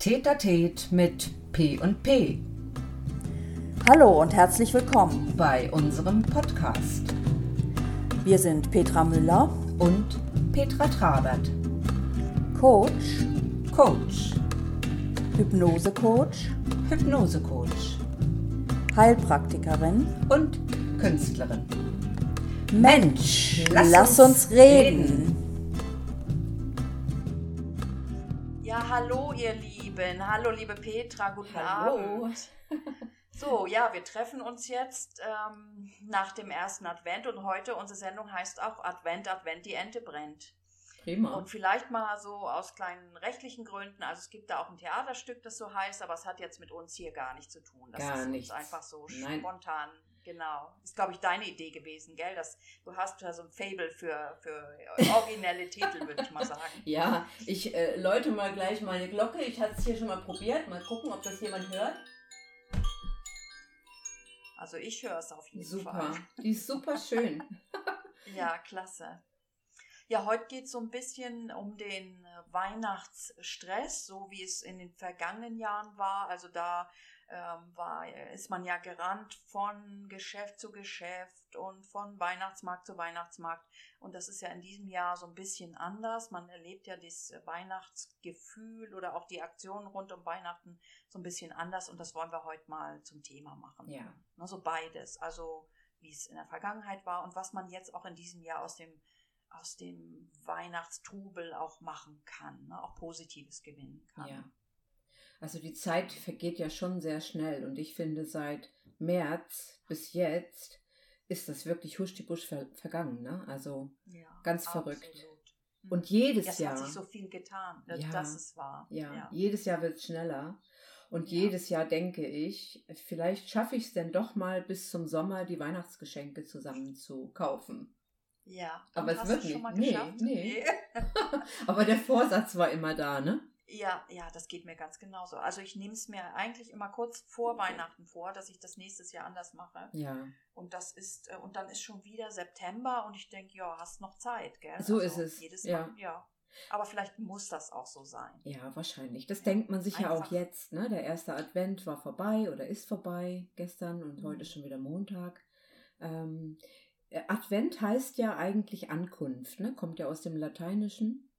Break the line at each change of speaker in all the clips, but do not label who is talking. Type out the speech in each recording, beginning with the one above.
Tetatet mit P und P
Hallo und herzlich willkommen.
bei unserem Podcast
Wir sind Petra Müller,
und Petra Trabert,
Coach,
Coach,
Hypnose-Coach,
Hypnosecoach
Heilpraktikerin.
und Künstlerin.
Mensch,
lass
lass,
uns
uns reden.
Ja, hallo ihr Lieben. Hallo liebe Petra, guten
Hallo.
Abend. So, ja, wir treffen uns jetzt ähm, nach dem ersten Advent und heute unsere Sendung heißt auch Advent, Advent, die Ente brennt.
Prima.
Und vielleicht mal so aus kleinen rechtlichen Gründen, also es gibt da auch ein Theaterstück, das so heißt, aber es hat jetzt mit uns hier gar nichts zu tun. Das
Gar
ist uns
nichts.
einfach so
Nein.
spontan. Genau. Ist, glaube ich, deine Idee gewesen, gell? Das, du hast ja so ein Fable für, für originelle Titel, würde ich mal sagen.
Ja, ich äh, läute mal gleich meine Glocke. Ich hatte es hier schon mal probiert. Mal gucken, ob das jemand hört.
Also ich höre es auf jeden
Super.
Fall.
Die ist super schön.
Ja, klasse. Ja, heute geht es so ein bisschen um den Weihnachtsstress, so wie es in den vergangenen Jahren war. Also da ähm, war, ist man ja gerannt von Geschäft zu Geschäft und von Weihnachtsmarkt zu Weihnachtsmarkt. Und das ist ja in diesem Jahr so ein bisschen anders. Man erlebt ja das Weihnachtsgefühl oder auch die Aktionen rund um Weihnachten so ein bisschen anders. Und das wollen wir heute mal zum Thema machen.
Ja.
Ne, so beides. Also wie es in der Vergangenheit war und was man jetzt auch in diesem Jahr aus dem, aus dem Weihnachtstrubel auch machen kann, ne? auch Positives gewinnen kann.
Ja. Also die Zeit vergeht ja schon sehr schnell und ich finde seit März bis jetzt ist das wirklich huschdibusch ver vergangen, ne? Also
Ja,
Ganz verrückt.
Mhm.
und jedes
es
Jahr,
hat sich so viel getan, dass
Ja.
das es war.
ja, jedes Jahr wird es schneller und
Ja.
jedes Jahr denke ich, vielleicht schaffe ich es denn doch mal bis zum Sommer die Weihnachtsgeschenke zusammen zu kaufen.
ja.
Aber es wird nicht.
mal
Nee, nee. Aber der Vorsatz war immer da, ne?
Ja, ja, das geht mir ganz genauso. Also ich nehme es mir eigentlich immer kurz vor Weihnachten vor, dass ich das nächstes Jahr anders mache.
Ja.
Und das ist, äh, und dann ist schon wieder September und ich denke, ja, hast noch Zeit, gell?
So ist es,
Jedes
ja.
Mal, ja. Aber vielleicht muss das auch so sein.
Ja, wahrscheinlich. Das denkt man sich ja auch
Einfach.
jetzt. Ne? Der erste Advent war vorbei oder ist vorbei gestern und
Mhm.
heute ist schon wieder Montag. Ähm, äh, Advent heißt ja eigentlich Ankunft, ne? kommt ja aus dem Lateinischen.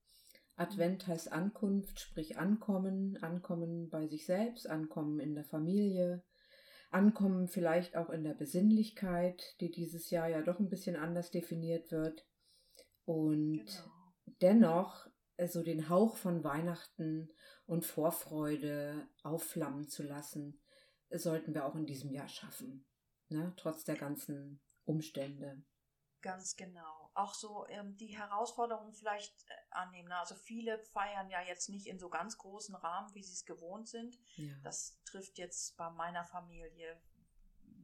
Advent heißt Ankunft, sprich Ankommen, Ankommen bei sich selbst, Ankommen in der Familie, Ankommen vielleicht auch in der Besinnlichkeit, die dieses Jahr ja doch ein bisschen anders definiert wird. Und
Genau.
dennoch so den Hauch von Weihnachten und Vorfreude aufflammen zu lassen, sollten wir auch in diesem Jahr schaffen. Ne? Trotz der ganzen Umstände.
Ganz genau. Auch so ähm, die Herausforderungen vielleicht äh, annehmen. ne? Also viele feiern ja jetzt nicht in so ganz großen Rahmen, wie sie es gewohnt sind.
Ja.
Das trifft jetzt bei meiner Familie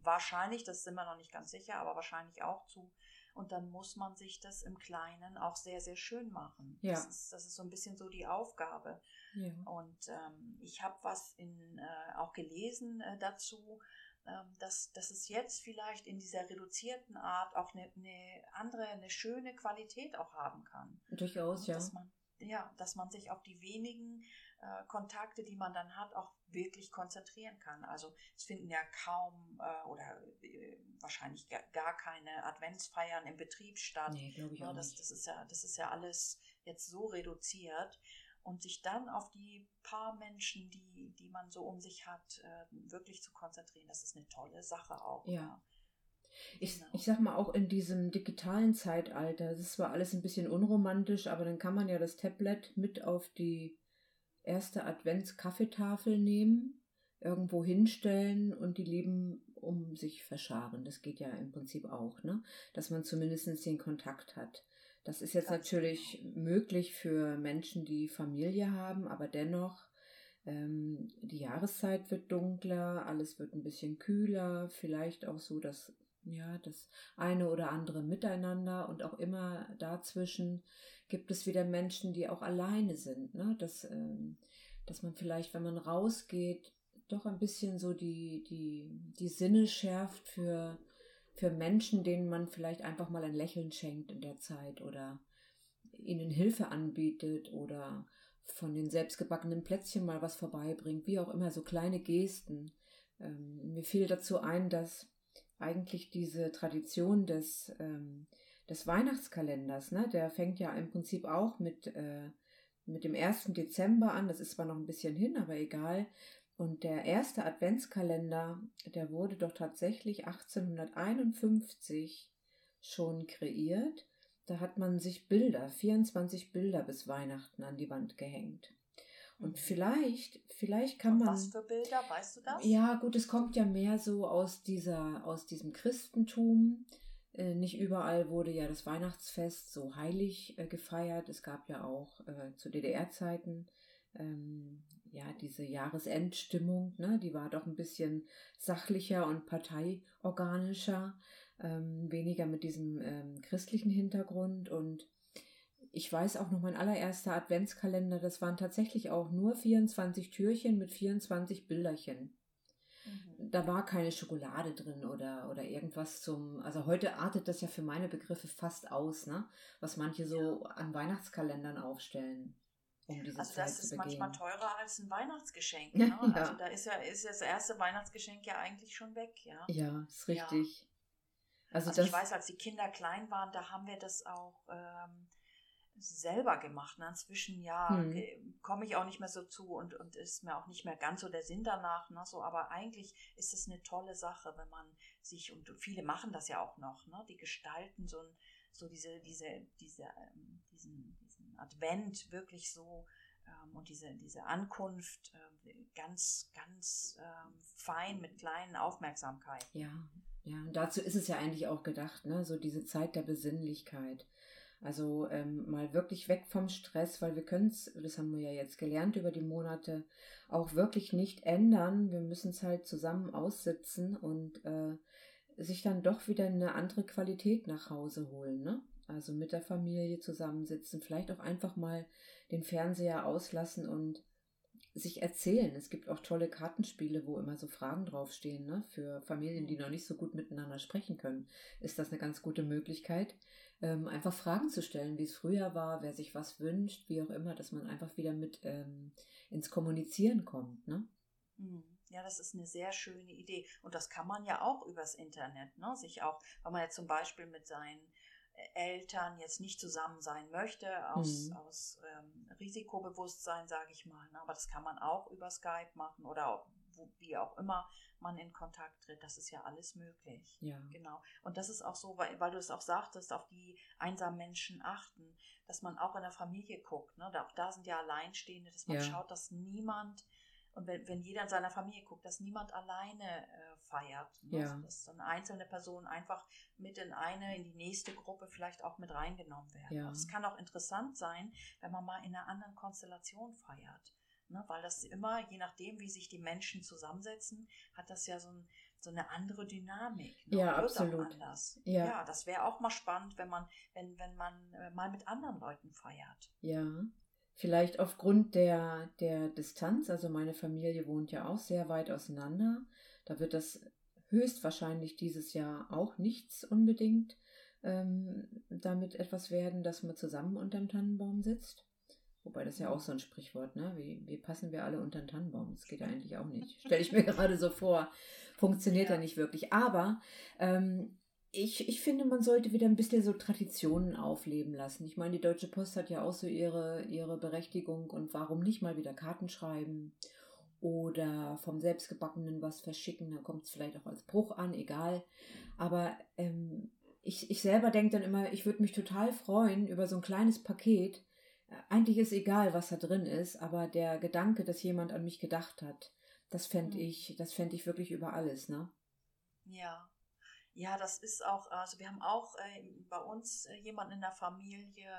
wahrscheinlich, das sind wir noch nicht ganz sicher, aber wahrscheinlich auch zu. Und dann muss man sich das im Kleinen auch sehr, sehr schön machen.
Ja.
Das, ist, das ist so ein bisschen so die Aufgabe.
ja.
Und ähm, ich habe was in, äh, auch gelesen äh, dazu, dass, dass es jetzt vielleicht in dieser reduzierten Art auch eine, eine andere, eine schöne Qualität auch haben kann.
Durchaus, ja.
Dass man, ja, dass man sich auf die wenigen äh, Kontakte, die man dann hat, auch wirklich konzentrieren kann. Also es finden ja kaum äh, oder äh, wahrscheinlich gar, keine Adventsfeiern im Betrieb statt.
Nee, glaube ich
Ja,
auch
das,
nicht.
das, ist ja, das ist ja alles jetzt so reduziert. Und sich dann auf die paar Menschen, die, die man so um sich hat, äh, wirklich zu konzentrieren, das ist eine tolle Sache auch.
Ja. Ich,
Genau.
ich sag mal, auch in diesem digitalen Zeitalter, das ist zwar alles ein bisschen unromantisch, aber dann kann man ja das Tablet mit auf die erste Advents-Kaffeetafel nehmen, irgendwo hinstellen und die Lieben um sich verscharen. Das geht ja im Prinzip auch, ne? Dass man zumindest den Kontakt hat. Das ist jetzt natürlich möglich für Menschen, die Familie haben, aber dennoch, ähm, die Jahreszeit wird dunkler, alles wird ein bisschen kühler, vielleicht auch so, dass ja, das eine oder andere miteinander und auch immer dazwischen gibt es wieder Menschen, die auch alleine sind, ne? Dass, ähm, dass man vielleicht, wenn man rausgeht, doch ein bisschen so die, die, die Sinne schärft für, für Menschen, denen man vielleicht einfach mal ein Lächeln schenkt in der Zeit oder ihnen Hilfe anbietet oder von den selbstgebackenen Plätzchen mal was vorbeibringt, wie auch immer, so kleine Gesten. Ähm, mir fiel dazu ein, dass eigentlich diese Tradition des, ähm, des Weihnachtskalenders, ne, der fängt ja im Prinzip auch mit, äh, mit dem 1. Dezember an, das ist zwar noch ein bisschen hin, aber egal. Und der erste Adventskalender, der wurde doch tatsächlich 1851 schon kreiert. Da hat man sich Bilder, 24 Bilder bis Weihnachten an die Wand gehängt. Und mhm. vielleicht, vielleicht kann man.
Was für Bilder, weißt du das?
Ja, gut, es kommt ja mehr so aus dieser, aus diesem Christentum. Äh, nicht überall wurde ja das Weihnachtsfest so heilig äh, gefeiert. Es gab ja auch äh, zu DDR-Zeiten ähm, ja diese Jahresendstimmung, ne? Die war doch ein bisschen sachlicher und parteiorganischer, ähm, weniger mit diesem ähm, christlichen Hintergrund und ich weiß auch noch, mein allererster Adventskalender, das waren tatsächlich auch nur 24 Türchen mit 24 Bilderchen. Mhm. Da war keine Schokolade drin oder, oder irgendwas zum. Also heute artet das ja für meine Begriffe fast aus, ne? Was manche so ja. an Weihnachtskalendern aufstellen. Um diese
also
Zeit
das ist
zu
manchmal teurer als ein Weihnachtsgeschenk. Ne? ja. Also da ist ja ist das erste Weihnachtsgeschenk ja eigentlich schon weg, ja.
Ja, ist richtig. Ja.
Also, also ich weiß, als die Kinder klein waren, da haben wir das auch ähm, selber gemacht. Ne? Inzwischen ja hm. komme ich auch nicht mehr so zu und, und ist mir auch nicht mehr ganz so der Sinn danach. Ne? So, aber eigentlich ist es eine tolle Sache, wenn man sich, und viele machen das ja auch noch, ne? die gestalten so, ein, so diese, diese, diese, ähm, diesen Advent wirklich so ähm, und diese, diese Ankunft äh, ganz, ganz ähm, fein mit kleinen Aufmerksamkeit.
Ja, ja, und dazu ist es ja eigentlich auch gedacht, ne? so diese Zeit der Besinnlichkeit. Also ähm, mal wirklich weg vom Stress, weil wir können es, das haben wir ja jetzt gelernt über die Monate, auch wirklich nicht ändern. Wir müssen es halt zusammen aussitzen und äh, sich dann doch wieder eine andere Qualität nach Hause holen. Ne? Also mit der Familie zusammensitzen, vielleicht auch einfach mal den Fernseher auslassen und sich erzählen. Es gibt auch tolle Kartenspiele, wo immer so Fragen draufstehen, ne? Für Familien, die noch nicht so gut miteinander sprechen können, ist das eine ganz gute Möglichkeit, ähm, einfach Fragen zu stellen, wie es früher war, wer sich was wünscht, wie auch immer, dass man einfach wieder mit ähm, ins Kommunizieren kommt, ne?
Mhm. Ja, das ist eine sehr schöne Idee. Und das kann man ja auch übers Internet, ne? Sich auch, wenn man jetzt zum Beispiel mit seinen Eltern jetzt nicht zusammen sein möchte, aus, mhm. aus ähm, Risikobewusstsein, sage ich mal. Ne? Aber das kann man auch über Skype machen oder wo, wie auch immer man in Kontakt tritt. Das ist ja alles möglich.
Ja.
Genau. Und das ist auch so, weil, weil du es auch sagtest, auf die einsamen Menschen achten, dass man auch in der Familie guckt. Ne? Da, auch da sind ja Alleinstehende, dass man ja. schaut, dass niemand und wenn, wenn jeder in seiner Familie guckt, dass niemand alleine feiert. Ne?
Ja.
Also, dass eine einzelne Person einfach mit in eine, in die nächste Gruppe vielleicht auch mit reingenommen werden.
Ja.
Es kann auch interessant sein, wenn man mal in einer anderen Konstellation feiert. Ne? Weil das immer, je nachdem, wie sich die Menschen zusammensetzen, hat das ja so, ein, so eine andere Dynamik.
Ne? Ja, absolut.
Ja. ja, das wäre auch mal spannend, wenn man, wenn, wenn man äh, mal mit anderen Leuten feiert.
Ja. Vielleicht aufgrund der, der Distanz, also meine Familie wohnt ja auch sehr weit auseinander. Da wird das höchstwahrscheinlich dieses Jahr auch nichts unbedingt ähm, damit etwas werden, dass man zusammen unter dem Tannenbaum sitzt. Wobei das ja auch so ein Sprichwort, ne? Wie, wie passen wir alle unter den Tannenbaum? Das geht ja eigentlich auch nicht. Stelle ich mir gerade so vor. Funktioniert ja, ja nicht wirklich. Aber ähm, ich, ich finde, man sollte wieder ein bisschen so Traditionen aufleben lassen. Ich meine, die Deutsche Post hat ja auch so ihre, ihre Berechtigung und warum nicht mal wieder Karten schreiben oder vom Selbstgebackenen was verschicken, da kommt es vielleicht auch als Bruch an, egal. Aber ähm, ich, ich selber denke dann immer, ich würde mich total freuen über so ein kleines Paket. Eigentlich ist egal, was da drin ist, aber der Gedanke, dass jemand an mich gedacht hat, das fände mhm. ich, das fände ich wirklich über alles, ne?
Ja, ja, das ist auch, also wir haben auch äh, bei uns äh, jemanden in der Familie,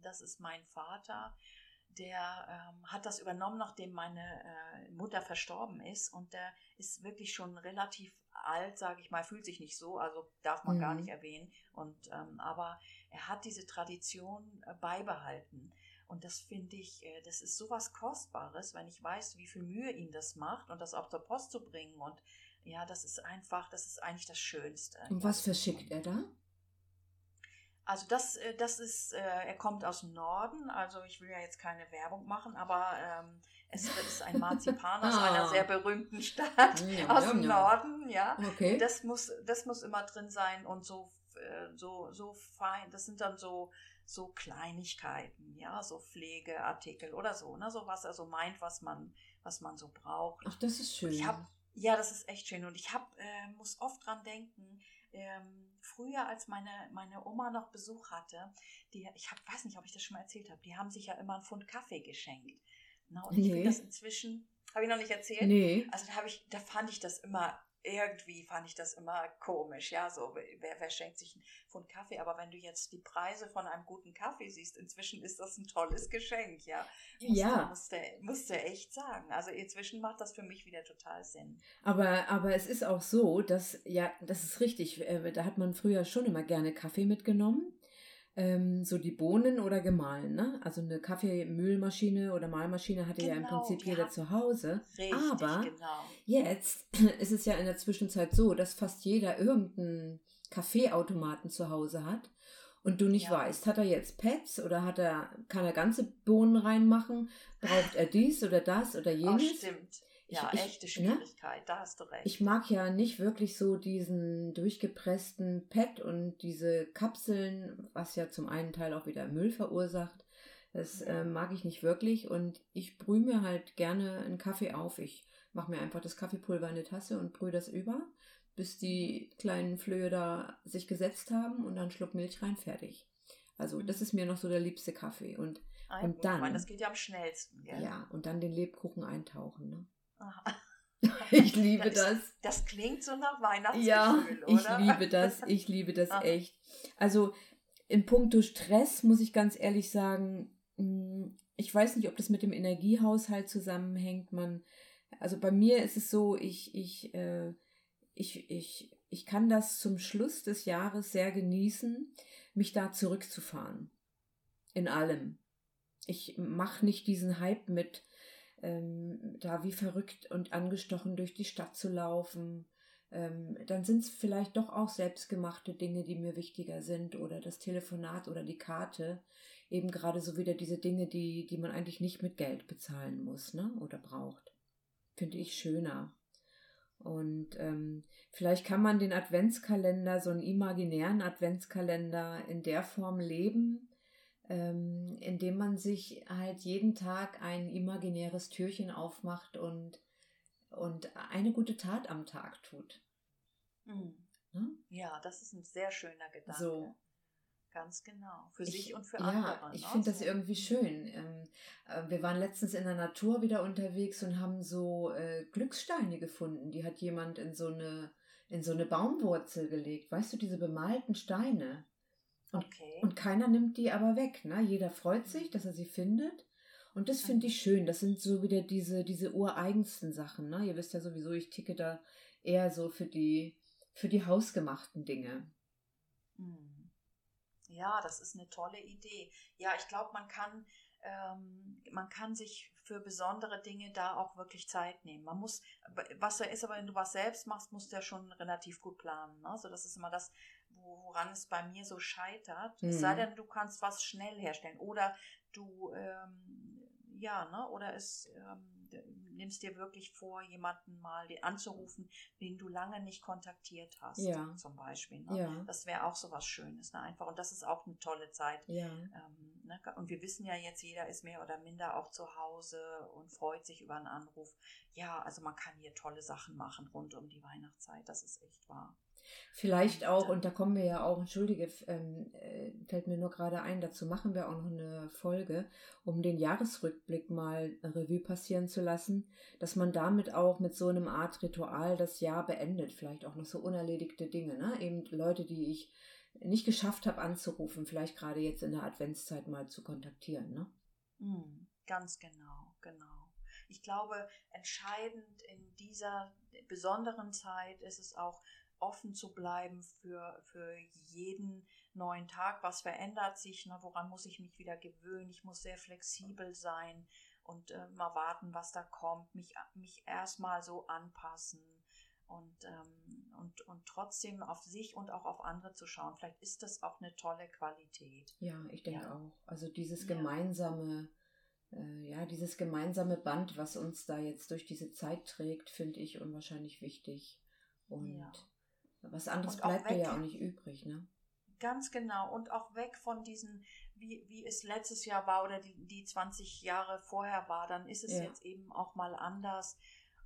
das ist mein Vater, der ähm, hat das übernommen, nachdem meine äh, Mutter verstorben ist und der ist wirklich schon relativ alt, sage ich mal, fühlt sich nicht so, also darf man mhm. gar nicht erwähnen. Und ähm, aber er hat diese Tradition äh, beibehalten. Und das finde ich, äh, das ist sowas Kostbares, wenn ich weiß, wie viel Mühe ihm das macht und das auch zur Post zu bringen und ja, das ist einfach, das ist eigentlich das Schönste.
Und was verschickt er da?
Also das, äh, das ist, äh, er kommt aus dem Norden, also ich will ja jetzt keine Werbung machen, aber ähm, es ist ein Marzipan aus einer
Ah.
sehr berühmten Stadt
Ja,
aus dem
ja.
Norden, ja.
Okay.
Das muss, das muss immer drin sein und so, äh, so, so fein. Das sind dann so, so Kleinigkeiten, ja, so Pflegeartikel oder so, ne, so was er so meint, was man, was man so braucht.
Ach, das ist schön.
Ich hab, ja, das ist echt schön und ich hab, äh, muss oft dran denken. Ähm, früher, als meine, meine Oma noch Besuch hatte, die, ich hab, weiß nicht, ob ich das schon mal erzählt habe, die haben sich ja immer einen Pfund Kaffee geschenkt. Na, und ich
Nee.
finde das inzwischen, habe ich noch nicht erzählt,
nee.
also da ich, da fand ich das immer irgendwie fand ich das immer komisch, ja, so wer, wer schenkt sich einen Pfund Kaffee, aber wenn du jetzt die Preise von einem guten Kaffee siehst, inzwischen ist das ein tolles Geschenk, ja. Musste,
Ja.
musste, musste echt sagen. Also inzwischen macht das für mich wieder total Sinn.
Aber, aber es ist auch so, dass, ja, das ist richtig, äh, da hat man früher schon immer gerne Kaffee mitgenommen. Ähm, so die Bohnen oder gemahlen, ne? Also eine Kaffeemühlmaschine oder Mahlmaschine hatte ja im
Genau,
Prinzip jeder zu Hause.
Richtig,
Aber
genau.
Jetzt ist es ja in der Zwischenzeit so, dass fast jeder irgendeinen Kaffeeautomaten zu Hause hat und du nicht
Ja.
weißt, hat er jetzt Pads oder hat er, kann er ganze Bohnen reinmachen, braucht er dies oder das oder
Oh,
jenes?
stimmt.
Ich-
Ja,
ich-
echte
ne?
Schwierigkeit, da hast du recht.
Ich mag ja nicht wirklich so diesen durchgepressten Pad und diese Kapseln, was ja zum einen Teil auch wieder Müll verursacht. Das äh, mag ich nicht wirklich und ich brühe mir halt gerne einen Kaffee auf. Ich mache mir einfach das Kaffeepulver in eine Tasse und brühe das über, bis die kleinen Flöhe da sich gesetzt haben und dann Schluck Milch rein, fertig. Also das ist mir noch so der liebste Kaffee und
Ah,
und dann-
Ich meine, das geht ja am schnellsten, gell?
ja, und dann den Lebkuchen eintauchen. Ne?
Aha.
Ich liebe
Das
das.
Das klingt so nach Weihnachtsgefühl,
Ja, ich
oder?
liebe das. Ich liebe das
Ah.
echt. Also in puncto Stress muss ich ganz ehrlich sagen, mh, ich weiß nicht, ob das mit dem Energiehaushalt zusammenhängt. Man, also bei mir ist es so, ich, ich, äh, ich, ich, ich kann das zum Schluss des Jahres sehr genießen, mich da zurückzufahren. In allem. Ich mache nicht diesen Hype mit, ähm, da wie verrückt und angestochen durch die Stadt zu laufen. Ähm, dann sind es vielleicht doch auch selbstgemachte Dinge, die mir wichtiger sind oder das Telefonat oder die Karte. Eben gerade so wieder diese Dinge, die, die man eigentlich nicht mit Geld bezahlen muss ne? oder braucht. Finde ich schöner. Und ähm, vielleicht kann man den Adventskalender, so einen imaginären Adventskalender in der Form leben, ähm, indem man sich halt jeden Tag ein imaginäres Türchen aufmacht und, und eine gute Tat am Tag tut.
Mhm.
Ne?
Ja, das ist ein sehr schöner Gedanke.
So.
Ganz genau. Für
Ich-
sich und für
ja,
andere.
ich
ne?
finde das irgendwie schön. Ähm, äh, wir waren letztens in der Natur wieder unterwegs und haben so äh, Glückssteine gefunden. Die hat jemand in so eine in so eine Baumwurzel gelegt. Weißt du, diese bemalten Steine. Und,
Okay.
und keiner nimmt die aber weg. Ne? Jeder freut sich, dass er sie findet. Und das finde ich schön. Das sind so wieder diese, diese ureigensten Sachen. Ne? Ihr wisst ja sowieso, ich ticke da eher so für die, für die hausgemachten Dinge.
Mhm. Ja, das ist eine tolle Idee. Ja, ich glaube, man kann, ähm, man kann sich für besondere Dinge da auch wirklich Zeit nehmen. Man muss, was da ist, aber wenn du was selbst machst, musst du ja schon relativ gut planen. Ne? Also das ist immer das, woran es bei mir so scheitert. Es sei
Mhm.
denn, du kannst was schnell herstellen oder du, ähm, ja, ne, oder es ähm, nimmst dir wirklich vor, jemanden mal anzurufen, den du lange nicht kontaktiert hast,
Ja.
zum Beispiel. Ne?
Ja,
Das wäre auch so was Schönes, ne? Einfach. Und das ist auch eine tolle Zeit.
ja.
Ähm, ne? Und wir wissen ja jetzt, jeder ist mehr oder minder auch zu Hause und freut sich über einen Anruf. Ja, also man kann hier tolle Sachen machen rund um die Weihnachtszeit. Das ist echt wahr.
Vielleicht auch, und da kommen wir ja auch, entschuldige, ähm, äh, fällt mir nur gerade ein, dazu machen wir auch noch eine Folge, um den Jahresrückblick mal Revue passieren zu lassen, dass man damit auch mit so einem Art Ritual das Jahr beendet. Vielleicht auch noch so unerledigte Dinge, ne? Eben Leute, die ich nicht geschafft habe anzurufen, vielleicht gerade jetzt in der Adventszeit mal zu kontaktieren, ne?
Mm, ganz genau, genau. Ich glaube, entscheidend in dieser besonderen Zeit ist es auch, offen zu bleiben für, für jeden neuen Tag. Was verändert sich? Ne? Woran muss ich mich wieder gewöhnen? Ich muss sehr flexibel sein und äh, mal warten, was da kommt. Mich, mich erstmal so anpassen. und, ähm, und, und trotzdem auf sich und auch auf andere zu schauen. Vielleicht ist das auch eine tolle Qualität.
Ja, ich denke
Ja.
auch. Also dieses
Ja.
gemeinsame, äh, ja, dieses gemeinsame Band, was uns da jetzt durch diese Zeit trägt, finde ich unwahrscheinlich wichtig. Und
Ja.
Was anderes bleibt dir
weg-
ja auch nicht übrig, ne?
Ganz genau. Und auch weg von diesen, wie, wie es letztes Jahr war oder die, die 20 Jahre vorher war, dann ist es
Ja.
jetzt eben auch mal anders.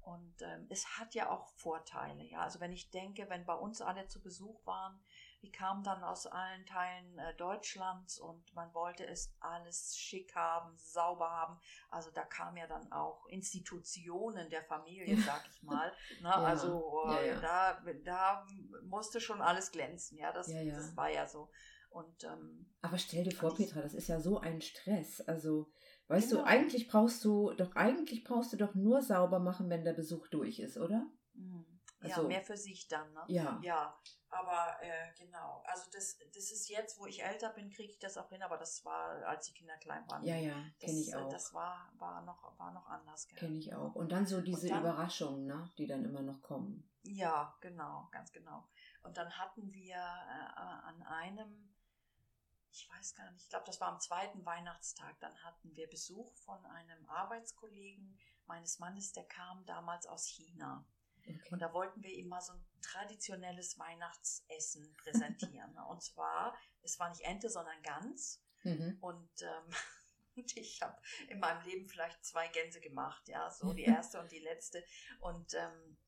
Und ähm, es hat ja auch Vorteile. Ja, also wenn ich denke, wenn bei uns alle zu Besuch waren, die kamen dann aus allen Teilen äh, Deutschlands und man wollte es alles schick haben, sauber haben. Also da kamen ja dann auch Institutionen der Familie, sag ich mal. Ne?
Ja.
Also
Ja,
äh,
ja.
Da, da musste schon alles glänzen. Ja, das,
Ja, ja.
das war ja so. Und ähm,
Aber stell dir vor, Petra, das ist ja so ein Stress. Also, weißt
Genau.
du, eigentlich brauchst du doch, eigentlich brauchst du doch nur sauber machen, wenn der Besuch durch ist, oder?
mh,
Also-
ja, mehr für sich dann. Ne?
Ja.
Ja, aber äh, genau. Also das, das ist jetzt, wo ich älter bin, kriege ich das auch hin, aber das war, als die Kinder klein waren.
Ja, ja,
das,
kenne ich
äh,
auch.
Das war, war, noch, war noch anders. gell?
Kenne ich auch. Und dann so diese
dann-
Überraschungen, ne, die dann immer noch kommen.
Ja, genau, ganz genau. Und dann hatten wir äh, an einem, ich weiß gar nicht, ich glaube, das war am zweiten Weihnachtstag, dann hatten wir Besuch von einem Arbeitskollegen meines Mannes, der kam damals aus China.
Okay.
Und da wollten wir ihm mal so ein traditionelles Weihnachtsessen präsentieren. ne? Und zwar, es war nicht Ente, sondern Gans.
Mhm.
Und, ähm, ich habe in meinem Leben vielleicht zwei Gänse gemacht, ja, so die erste und die letzte. Und ähm,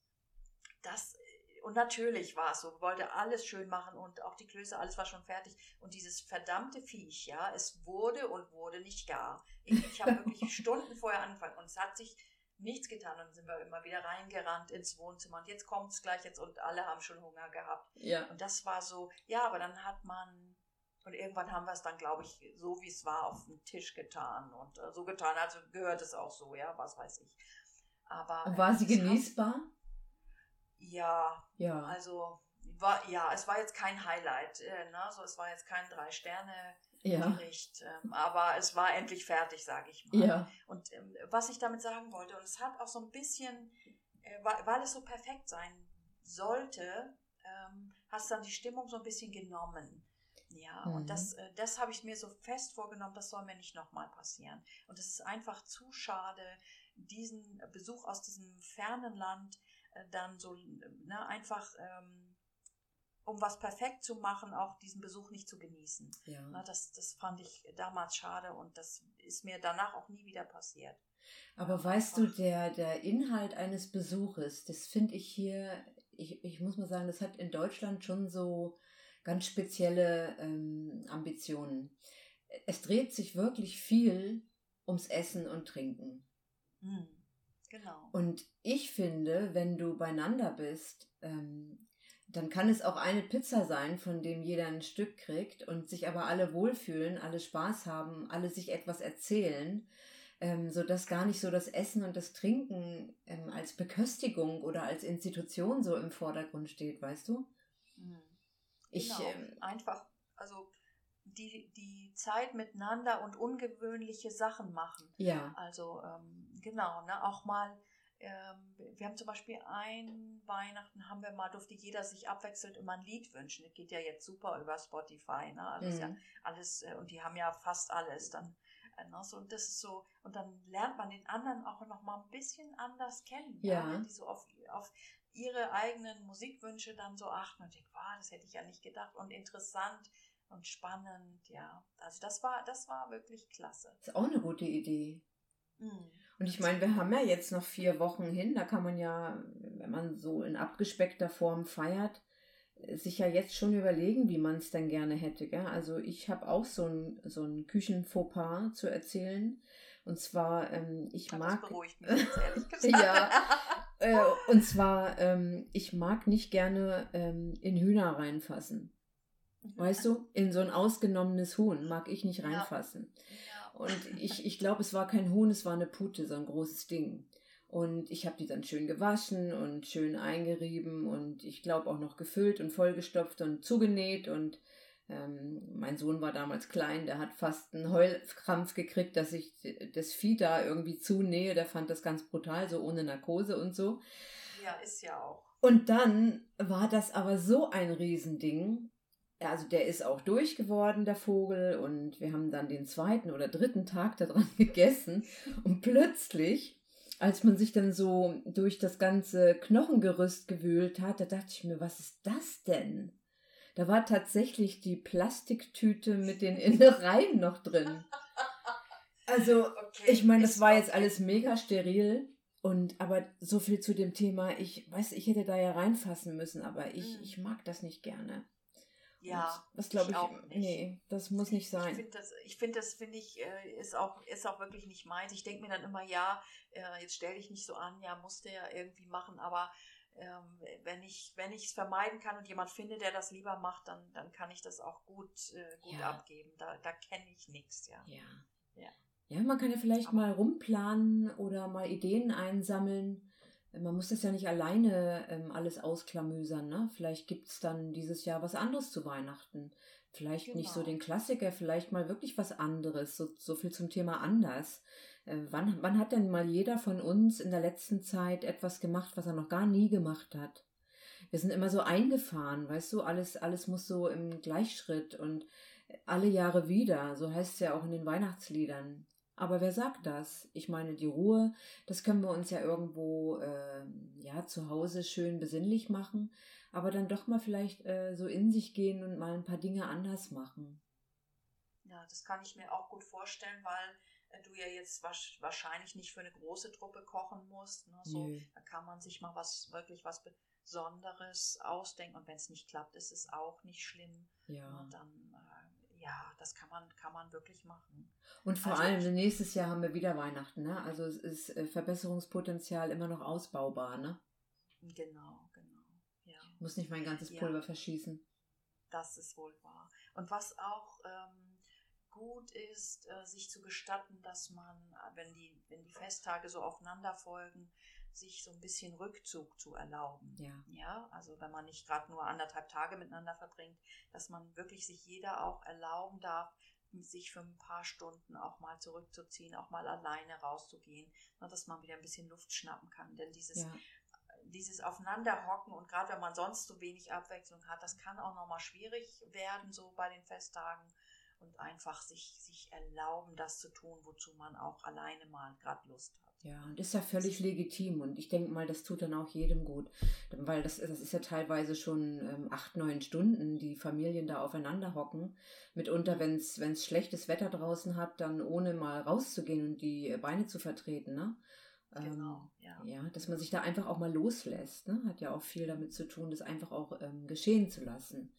das, und natürlich war es so, wollte alles schön machen und auch die Klöße, alles war schon fertig. Und dieses verdammte Viech, ja, es wurde und wurde nicht gar. Ich, ich habe wirklich Stunden vorher angefangen und es hat sich nichts getan. Und dann sind wir immer wieder reingerannt ins Wohnzimmer und jetzt kommt es gleich jetzt und alle haben schon Hunger gehabt.
Ja.
Und das war so, ja, aber dann hat man, und irgendwann haben wir es dann, glaube ich, so wie es war, auf den Tisch getan und äh, so getan, also gehört es auch so, ja, was weiß ich. Aber.
Und war sie
es hat-
genießbar?
Ja,
Ja.
also, war, ja, es war jetzt kein Highlight, äh, ne, so, es war jetzt kein Drei-Sterne-Gericht,
Ja.
ähm, aber es war endlich fertig, sage ich mal.
Ja.
Und ähm, was ich damit sagen wollte, und es hat auch so ein bisschen, äh, weil, es so perfekt sein sollte, ähm, hast dann die Stimmung so ein bisschen genommen. Ja,
Mhm.
und das, äh, das habe ich mir so fest vorgenommen, das soll mir nicht nochmal passieren. Und es ist einfach zu schade, diesen Besuch aus diesem fernen Land äh, dann so ne, einfach, ähm, um was perfekt zu machen, auch diesen Besuch nicht zu genießen.
ja.
Na, das, das fand ich damals schade und das ist mir danach auch nie wieder passiert.
Aber weißt du, der, der Inhalt eines Besuches, das finde ich hier, ich, ich muss mal sagen, das hat in Deutschland schon so ganz spezielle ähm, Ambitionen. Es dreht sich wirklich viel ums Essen und Trinken.
Hm, genau.
Und ich finde, wenn du beieinander bist, ähm, dann kann es auch eine Pizza sein, von dem jeder ein Stück kriegt und sich aber alle wohlfühlen, alle Spaß haben, alle sich etwas erzählen, ähm, sodass gar nicht so das Essen und das Trinken ähm, als Beköstigung oder als Institution so im Vordergrund steht, weißt du?
Hm.
Ich,
genau.
ähm,
Einfach, also die, die Zeit miteinander und ungewöhnliche Sachen machen.
ja,
Also ähm, genau, ne, auch mal, ähm, wir haben zum Beispiel ein Weihnachten haben wir mal, durfte jeder sich abwechselnd immer ein Lied wünschen. Das geht ja jetzt super über Spotify, ne? Also ist ja
Mhm.
alles, äh, und die haben ja fast alles dann. äh, Ne? So, und das ist so, und dann lernt man den anderen auch noch mal ein bisschen anders kennen.
Ja.
Wenn die so auf, auf ihre eigenen Musikwünsche dann so achten und denken, wow, das hätte ich ja nicht gedacht und interessant und spannend, ja. Also das war, das war wirklich klasse.
ist auch eine gute Idee.
Mhm.
Und ich meine, wir haben ja jetzt noch vier Wochen hin. Da kann man ja, wenn man so in abgespeckter Form feiert, sich ja jetzt schon überlegen, wie man es denn gerne hätte. Gell? Also ich habe auch so ein, so ein Küchenfauxpas zu erzählen. Und zwar, ähm, ich
Ja,
mag...
Das beruhigt mich jetzt ehrlich gesagt.
Ja. Äh, und zwar, ähm, ich mag nicht gerne ähm, in Hühner reinfassen. Weißt du, in so ein ausgenommenes Huhn mag ich nicht reinfassen.
Ja.
Und ich, ich glaube, es war kein Huhn, es war eine Pute, so ein großes Ding. Und ich habe die dann schön gewaschen und schön eingerieben und ich glaube auch noch gefüllt und vollgestopft und zugenäht. Und ähm, mein Sohn war damals klein, der hat fast einen Heulkrampf gekriegt, dass ich das Vieh da irgendwie zunähe. Der fand das ganz brutal, so ohne Narkose und so.
ja, ist ja auch.
Und dann war das aber so ein Riesending. Also der ist auch durch geworden, der Vogel, und wir haben dann den zweiten oder dritten Tag daran gegessen. Und plötzlich, als man sich dann so durch das ganze Knochengerüst gewühlt hat, da dachte ich mir, was ist das denn? Da war tatsächlich die Plastiktüte mit den Innereien noch drin. Also, okay, ich meine, das war jetzt alles mega steril. Und aber so viel zu dem Thema, ich weiß, ich hätte da ja reinfassen müssen, aber ich, hm. ich mag das nicht gerne.
Ja,
und das glaube ich, ich nee, das muss nicht sein.
Ich finde das, ich finde das, finde ich, äh, ist auch, ist auch wirklich nicht meins. Ich denke mir dann immer, ja, äh, jetzt stell dich nicht so an, ja, musste ja irgendwie machen, aber ähm, wenn ich wenn ich es vermeiden kann und jemand finde, der das lieber macht, dann dann kann ich das auch gut äh, gut ja. abgeben. Da da kenne ich nichts, ja.
Ja. Ja. Ja, man kann ja vielleicht mal rumplanen oder mal Ideen einsammeln. Man muss das ja nicht alleine ähm, alles ausklamüsern. Ne? Vielleicht gibt es dann dieses Jahr was anderes zu Weihnachten. Vielleicht genau. nicht so genau. den Klassiker, vielleicht mal wirklich was anderes. So, so viel zum Thema anders. Äh, wann, wann hat denn mal jeder von uns in der letzten Zeit etwas gemacht, was er noch gar nie gemacht hat? Wir sind immer so eingefahren, weißt du, alles, alles muss so im Gleichschritt und alle Jahre wieder, so heißt es ja auch in den Weihnachtsliedern. Aber wer sagt das? Ich meine, die Ruhe, das können wir uns ja irgendwo äh, ja zu Hause schön besinnlich machen, aber dann doch mal vielleicht äh, so in sich gehen und mal ein paar Dinge anders machen.
Ja, das kann ich mir auch gut vorstellen, weil äh, du ja jetzt wahrscheinlich nicht für eine große Truppe kochen musst. Ne? So. Da kann man sich mal was wirklich was Besonderes ausdenken und wenn es nicht klappt, ist es auch nicht schlimm.
Ja.
Und dann ja, das kann man, kann man wirklich machen.
Und vor also, allem nächstes Jahr haben wir wieder Weihnachten, ne? Also es ist äh, Verbesserungspotenzial immer noch ausbaubar, ne?
Genau, genau. Ja.
Ich muss nicht mein ganzes Pulver ja, verschießen.
Das ist wohl wahr. Und was auch ähm, gut ist, äh, sich zu gestatten, dass man, wenn die, wenn die Festtage so aufeinander folgen, sich so ein bisschen Rückzug zu erlauben.
Ja.
ja also wenn man nicht gerade nur anderthalb Tage miteinander verbringt, dass man wirklich sich jeder auch erlauben darf, sich für ein paar Stunden auch mal zurückzuziehen, auch mal alleine rauszugehen, ne, dass man wieder ein bisschen Luft schnappen kann. Denn dieses, ja. dieses Aufeinanderhocken und gerade wenn man sonst so wenig Abwechslung hat, das kann auch nochmal schwierig werden, so bei den Festtagen und einfach sich, sich erlauben, das zu tun, wozu man auch alleine mal gerade Lust hat.
Ja, und ist ja völlig legitim und ich denke mal, das tut dann auch jedem gut, weil das, das ist ja teilweise schon ähm, acht, neun Stunden, die Familien da aufeinander hocken. Mitunter, wenn es schlechtes Wetter draußen hat, dann ohne mal rauszugehen und die Beine zu vertreten, ne?
Ähm, genau, ja.
Ja, dass man sich da einfach auch mal loslässt, ne? Hat ja auch viel damit zu tun, das einfach auch ähm, geschehen zu lassen,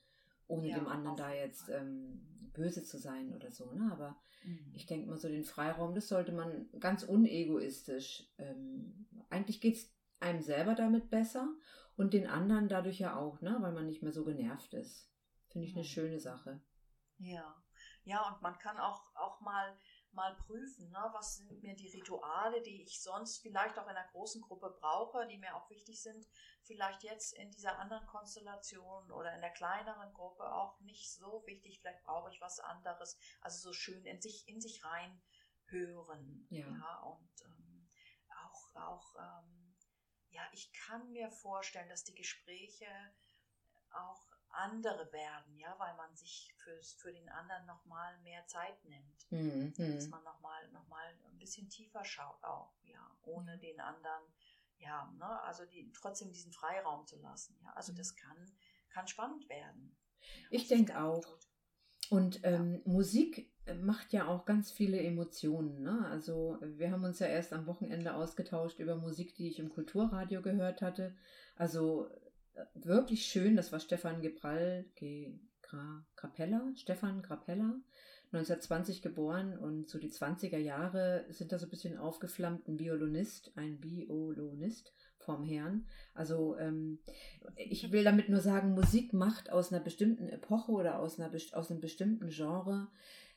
ohne ja, dem anderen da jetzt ähm, böse zu sein oder so, ne? Aber Mhm. Ich denke mal so den Freiraum, das sollte man ganz unegoistisch. Ähm, eigentlich geht es einem selber damit besser und den anderen dadurch ja auch, ne? weil man nicht mehr so genervt ist. Finde ich mhm. eine schöne Sache.
Ja. Ja, und man kann auch, auch mal mal prüfen, ne, was sind mir die Rituale, die ich sonst vielleicht auch in einer großen Gruppe brauche, die mir auch wichtig sind, vielleicht jetzt in dieser anderen Konstellation oder in der kleineren Gruppe auch nicht so wichtig, vielleicht brauche ich was anderes, also so schön in sich, in sich rein hören.
Ja.
ja und ähm, auch, auch ähm, ja, ich kann mir vorstellen, dass die Gespräche auch andere werden, ja, weil man sich fürs, für den anderen nochmal mehr Zeit nimmt.
Mhm.
Dass man nochmal noch mal ein bisschen tiefer schaut auch, ja, ohne mhm. den anderen, ja, ne, also die, trotzdem diesen Freiraum zu lassen, ja. Also mhm. das kann, kann spannend werden.
ich denke auch. Tut. Und ähm, ja. Musik macht ja auch ganz viele Emotionen. Ne? Also wir haben uns ja erst am Wochenende ausgetauscht über Musik, die ich im Kulturradio gehört hatte. Also wirklich schön. Das war Stefan Geprall, Ge, Gra, Grappella, Stefan Grappella, 1920 geboren und so die 20er Jahre sind da so ein bisschen aufgeflammt. Ein Violinist, ein Violonist vom Herrn. Also ähm, ich will damit nur sagen, Musik macht aus einer bestimmten Epoche oder aus, einer, aus einem bestimmten Genre,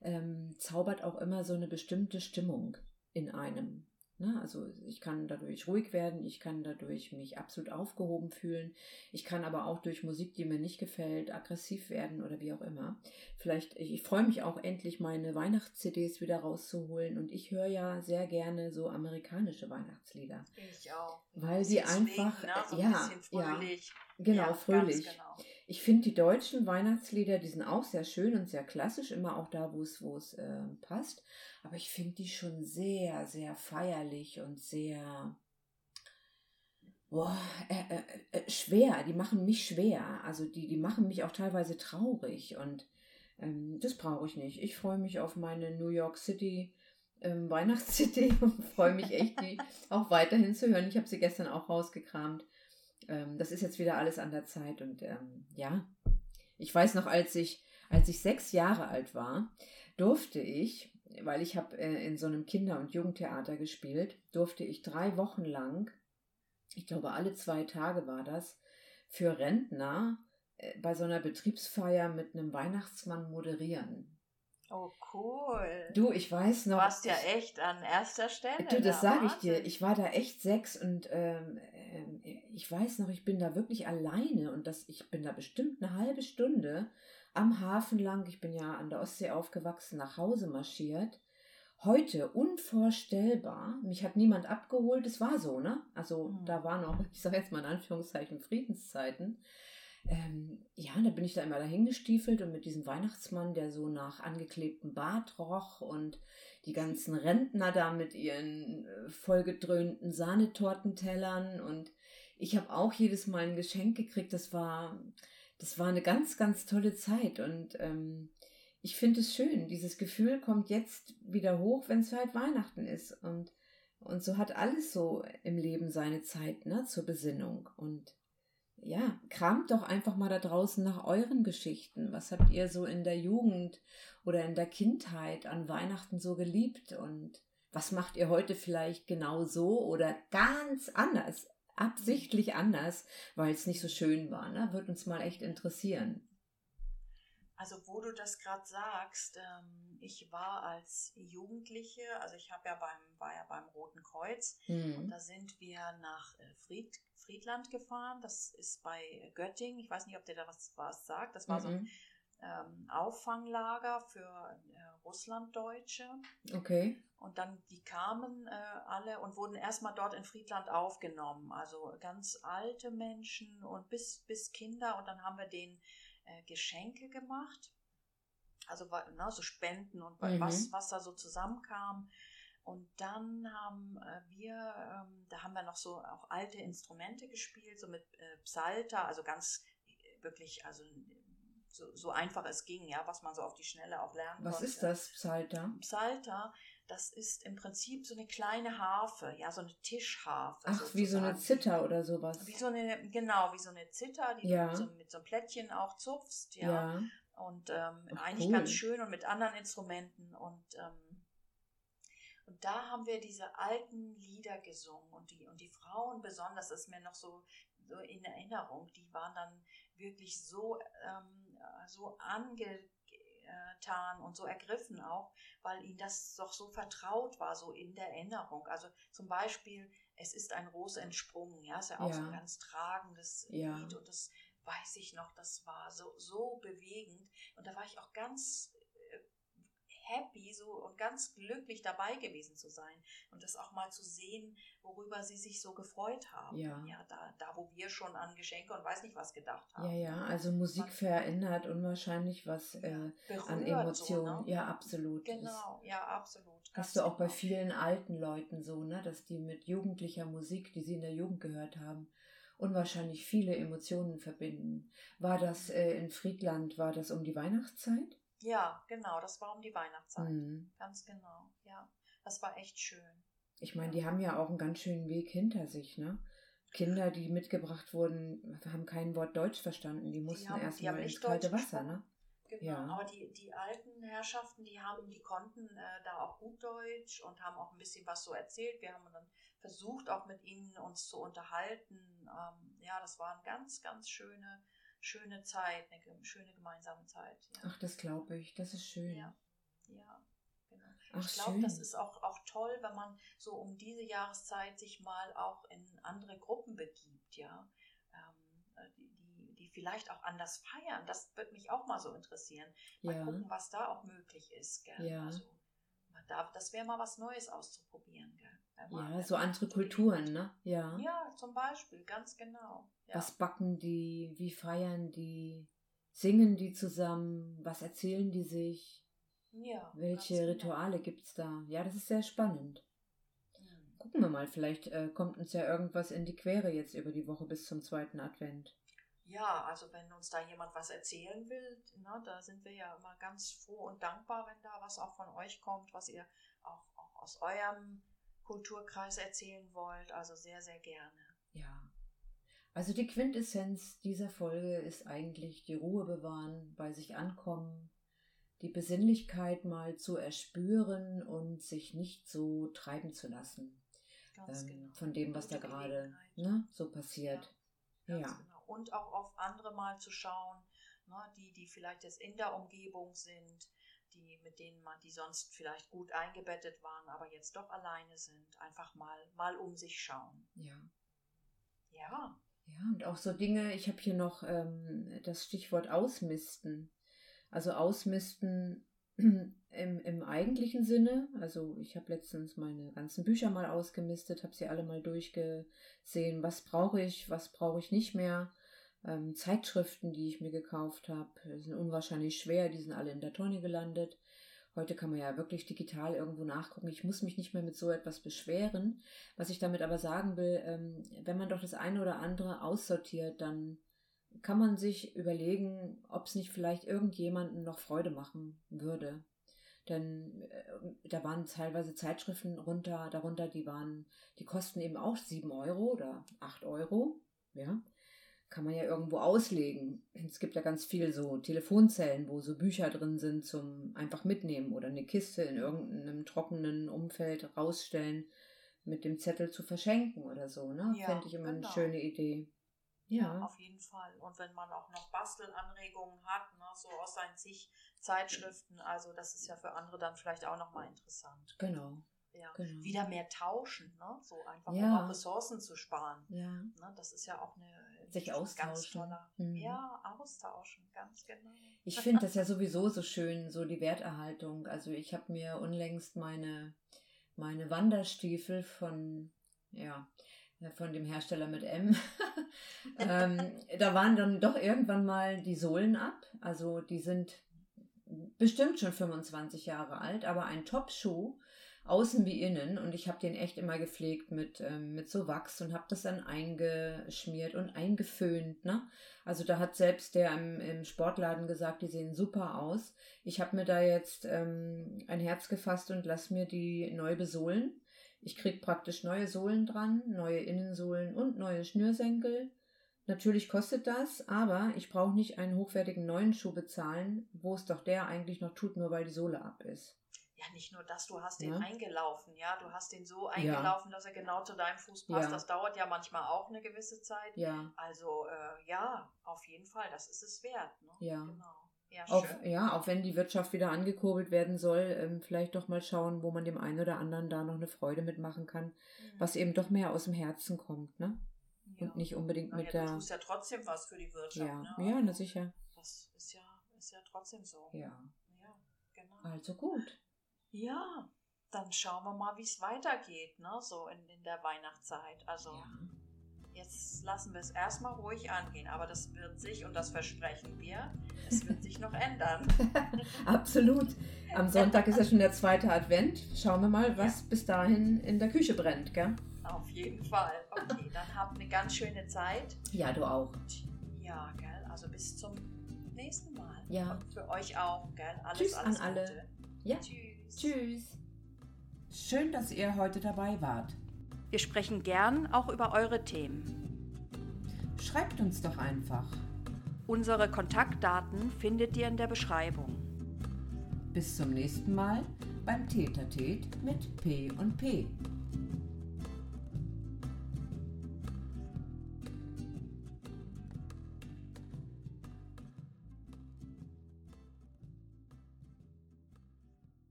ähm, zaubert auch immer so eine bestimmte Stimmung in einem. Ne? Also ich kann dadurch ruhig werden, ich kann dadurch mich absolut aufgehoben fühlen. Ich kann aber auch durch Musik, die mir nicht gefällt, aggressiv werden oder wie auch immer. Vielleicht, ich, ich freue mich auch endlich, meine Weihnachts-CDs wieder rauszuholen. Und ich höre ja sehr gerne so amerikanische Weihnachtslieder.
Ich auch.
Weil sie einfach,
ne? so
ja,
ein bisschen
ja,
fröhlich.
genau,
Ja,
fröhlich.
Ganz genau.
Ich finde die deutschen Weihnachtslieder, die sind auch sehr schön und sehr klassisch, immer auch da, wo es, wo es äh, passt. Aber ich finde die schon sehr, sehr feierlich und sehr boah, äh, äh, äh, schwer. Die machen mich schwer. Also die, die machen mich auch teilweise traurig und ähm, das brauche ich nicht. Ich freue mich auf meine New York City ähm, Weihnachts-CD und freue mich echt, die auch weiterhin zu hören. Ich habe sie gestern auch rausgekramt. Ähm, das ist jetzt wieder alles an der Zeit und ähm, ja, ich weiß noch, als ich, als ich sechs Jahre alt war, durfte ich, weil ich habe äh, in so einem Kinder- und Jugendtheater gespielt, durfte ich drei Wochen lang, ich glaube alle zwei Tage war das, für Rentner äh, bei so einer Betriebsfeier mit einem Weihnachtsmann moderieren.
Oh, cool.
Du, ich weiß
Du
noch.
warst ja echt an erster Stelle.
Du, das
da,
sage ich dir. Ich war da echt sechs und ähm, ich weiß noch, ich bin da wirklich alleine und das, ich bin da bestimmt eine halbe Stunde am Hafen lang. Ich bin ja an der Ostsee aufgewachsen, nach Hause marschiert. Heute unvorstellbar. Mich hat niemand abgeholt. Es war so, ne? Also
Mhm.
da war noch, ich sage jetzt mal in Anführungszeichen, Friedenszeiten. Ähm, ja, da bin ich da immer dahin gestiefelt und mit diesem Weihnachtsmann, der so nach angeklebtem Bart roch und die ganzen Rentner da mit ihren äh, vollgedröhnten Sahnetortentellern und ich habe auch jedes Mal ein Geschenk gekriegt. Das war, das war eine ganz, ganz tolle Zeit und ähm, ich finde es schön. Dieses Gefühl kommt jetzt wieder hoch, wenn es halt Weihnachten ist und und so hat alles so im Leben seine Zeit, ne, zur Besinnung und ja, kramt doch einfach mal da draußen nach euren Geschichten. Was habt ihr so in der Jugend oder in der Kindheit an Weihnachten so geliebt? Und was macht ihr heute vielleicht genau so oder ganz anders, absichtlich anders, weil es nicht so schön war? Ne? Würde uns mal echt interessieren.
Also wo du das gerade sagst, ähm, ich war als Jugendliche, also ich habe ja beim, war ja beim Roten Kreuz,
Hm.
da sind wir nach äh, Fried, Friedland gefahren, das ist bei Göttingen, ich weiß nicht, ob der da was, was sagt, das war so ein
Mhm.
ähm, Auffanglager für äh, Russlanddeutsche.
Okay.
Und dann, die kamen äh, alle und wurden erstmal dort in Friedland aufgenommen. Also ganz alte Menschen und bis, bis Kinder. Und dann haben wir denen äh, Geschenke gemacht. Also ne, so Spenden und
Mhm.
was, was da so zusammenkam. Und dann haben äh, wir, ähm, da haben wir noch so auch alte Instrumente gespielt, so mit äh, Psalter, also ganz äh, wirklich, also so, so einfach es ging, ja, was man so auf die Schnelle auch lernen
Was
konnte.
ist das, Psalter?
Psalter, das ist im Prinzip so eine kleine Harfe, ja, so eine Tischharfe.
Ach, wie so eine
sozusagen.
Zither oder sowas.
Wie so eine, genau, wie so eine Zither, die
Ja.
du so, mit so einem Plättchen auch zupfst, ja.
Ja.
Und ähm,
Ach,
eigentlich
cool.
ganz schön und mit anderen Instrumenten. Und, ähm, und da haben wir diese alten Lieder gesungen. Und die, und die Frauen besonders, das ist mir noch so, so in Erinnerung, die waren dann wirklich so, ähm, so angetan und so ergriffen auch, weil ihnen das doch so vertraut war, so in der Erinnerung. Also zum Beispiel, es ist ein Rose entsprungen, ja, ist ja auch so ein
Ja.
ganz tragendes
Ja.
Lied und das weiß ich noch, das war so, so bewegend. Und da war ich auch ganz äh, happy so und ganz glücklich dabei gewesen zu sein und das auch mal zu sehen, worüber sie sich so gefreut haben.
Ja.
da, da wo wir schon an Geschenke und weiß nicht was gedacht haben.
Ja, ja, also Musik
Man-
verändert unwahrscheinlich was äh, an Emotionen.
So, ne?
Ja, absolut.
Genau, ja, absolut.
hast du auch bei
genau.
vielen alten Leuten so, ne, dass die mit jugendlicher Musik, die sie in der Jugend gehört haben, unwahrscheinlich viele Emotionen verbinden. War das äh, in Friedland, war das um die Weihnachtszeit?
Ja, genau, das war um die Weihnachtszeit.
Mhm.
Ganz genau, ja. Das war echt schön.
Ich meine, die haben ja auch einen ganz schönen Weg hinter sich, ne? Kinder, die mitgebracht wurden, haben kein Wort Deutsch verstanden. Die mussten
haben-
erst
die haben
mal ins kalte
Deutsch
Wasser, ne?
Genau,
Ja.
aber die, die alten Herrschaften, die haben, die konnten äh, da auch gut Deutsch und haben auch ein bisschen was so erzählt. Wir haben dann versucht, auch mit ihnen uns zu unterhalten. Ähm, ja, das war eine ganz, ganz schöne, schöne Zeit, eine schöne gemeinsame Zeit. Ja,
Ach, das glaube ich. Das ist schön.
ja, ja genau.
Ach,
ich glaube, das ist auch, auch toll, wenn man so um diese Jahreszeit sich mal auch in andere Gruppen begibt, ja. Ähm, äh, die, die, die vielleicht auch anders feiern. Das würde mich auch mal so interessieren. Mal
Ja.
gucken, was da auch möglich ist, gell?
Ja.
Also, darf, das wäre mal was Neues auszuprobieren, gell?
Ja, so andere Kulturen, ne? Ja.
Ja, zum Beispiel, ganz genau. Ja.
Was backen die? Wie feiern die? Singen die zusammen? Was erzählen die sich?
ja,
Welche
genau.
Rituale gibt's da? Ja, das ist sehr spannend.
Mhm.
Gucken wir mal, vielleicht äh, kommt uns ja irgendwas in die Quere jetzt über die Woche bis zum zweiten Advent.
Ja, also wenn uns da jemand was erzählen will, ne, da sind wir ja immer ganz froh und dankbar, wenn da was auch von euch kommt, was ihr auch, auch aus eurem Kulturkreis erzählen wollt. Also sehr, sehr gerne.
Ja. Also die Quintessenz dieser Folge ist eigentlich die Ruhe bewahren, bei sich ankommen, die Besinnlichkeit mal zu erspüren und sich nicht so treiben zu lassen
Ganz
ähm,
genau.
von dem, was da gerade ne, so passiert.
Ganz
Ja.
Und auch auf andere mal zu schauen, ne, die, die vielleicht jetzt in der Umgebung sind, die, mit denen man, die sonst vielleicht gut eingebettet waren, aber jetzt doch alleine sind. Einfach mal, mal um sich schauen.
Ja.
Ja,
Ja, und auch so Dinge, ich habe hier noch ähm, das Stichwort ausmisten. Also ausmisten im, im eigentlichen Sinne. Also ich habe letztens meine ganzen Bücher mal ausgemistet, habe sie alle mal durchgesehen, was brauche ich, was brauche ich nicht mehr. Ähm, Zeitschriften, die ich mir gekauft habe, sind unwahrscheinlich schwer, die sind alle in der Tonne gelandet. Heute kann man ja wirklich digital irgendwo nachgucken. Ich muss mich nicht mehr mit so etwas beschweren. Was ich damit aber sagen will, ähm, wenn man doch das eine oder andere aussortiert, dann kann man sich überlegen, ob es nicht vielleicht irgendjemandem noch Freude machen würde. Denn äh, da waren teilweise Zeitschriften runter, darunter, die waren, die kosten eben auch 7 Euro oder 8 Euro. Ja. Kann man ja irgendwo auslegen. Es gibt ja ganz viel so Telefonzellen, wo so Bücher drin sind zum einfach mitnehmen oder eine Kiste in irgendeinem trockenen Umfeld rausstellen mit dem Zettel zu verschenken oder so, ne?
Ja,
Fände ich immer
genau.
eine schöne Idee.
Ja,
Ja,
auf jeden Fall. Und wenn man auch noch Bastelanregungen hat, ne, so aus seinen zig Zeitschriften, also das ist ja für andere dann vielleicht auch nochmal interessant.
genau.
Ja.
genau.
Wieder mehr tauschen, ne? so einfach
Ja.
um auch Ressourcen zu sparen.
Ja,
Ne? Das ist ja auch eine
Sich austauschen. Mhm.
Ja, austauschen, ganz genau.
ich finde das ja sowieso so schön, so die Werterhaltung. Also ich habe mir unlängst meine, meine Wanderstiefel von, ja, von dem Hersteller mit M. ähm, da waren dann doch irgendwann mal die Sohlen ab. Also die sind bestimmt schon 25 Jahre alt, aber ein Top-Schuh, außen wie innen. Und ich habe den echt immer gepflegt mit, ähm, mit so Wachs und habe das dann eingeschmiert und eingeföhnt. Ne? Also da hat selbst der im, im Sportladen gesagt, die sehen super aus. Ich habe mir da jetzt ähm, ein Herz gefasst und lass mir die neu besohlen. Ich krieg praktisch neue Sohlen dran, neue Innensohlen und neue Schnürsenkel. Natürlich kostet das, aber ich brauche nicht einen hochwertigen neuen Schuh bezahlen, wo es doch der eigentlich noch tut, nur weil die Sohle ab ist.
Ja, nicht nur das, du hast den
Ja.
eingelaufen, ja. Du hast den so eingelaufen, dass er genau zu deinem Fuß passt.
Ja.
Das dauert ja manchmal auch eine gewisse Zeit.
Ja,
Also äh, ja, auf jeden Fall, das ist es wert. Ne?
Ja.
Genau. Ja,
auch, ja, auch wenn die Wirtschaft wieder angekurbelt werden soll, ähm, vielleicht doch mal schauen, wo man dem einen oder anderen da noch eine Freude mitmachen kann,
Mhm.
was eben doch mehr aus dem Herzen kommt, ne?
ja.
Und nicht unbedingt mit
Du
der.
tust ja trotzdem was für die Wirtschaft.
Ja,
ne?
ja, na sicher.
Das ist ja, ist ja trotzdem so.
Ja.
Ja, genau.
Also gut.
Ja, dann schauen wir mal, wie es weitergeht, ne? So in, in der Weihnachtszeit. Also
Ja.
jetzt lassen wir es erstmal ruhig angehen, aber das wird sich, und das versprechen wir, es wird sich noch ändern.
Absolut. Am Sonntag ist ja schon der zweite Advent. Schauen wir mal, was bis dahin in der Küche brennt, gell?
Auf jeden Fall. Okay, dann habt eine ganz schöne Zeit.
Ja, du auch.
Ja, gell, also bis zum nächsten Mal.
Ja.
Und für euch auch, gell? Alles,
Tschüss
alles
an alle.
Gute.
Ja.
Tschüss.
Tschüss. Schön, dass ihr heute dabei wart.
Wir sprechen gern auch über eure Themen.
Schreibt uns doch einfach.
Unsere Kontaktdaten findet ihr in der Beschreibung.
Bis zum nächsten Mal beim Tätertät mit P und P.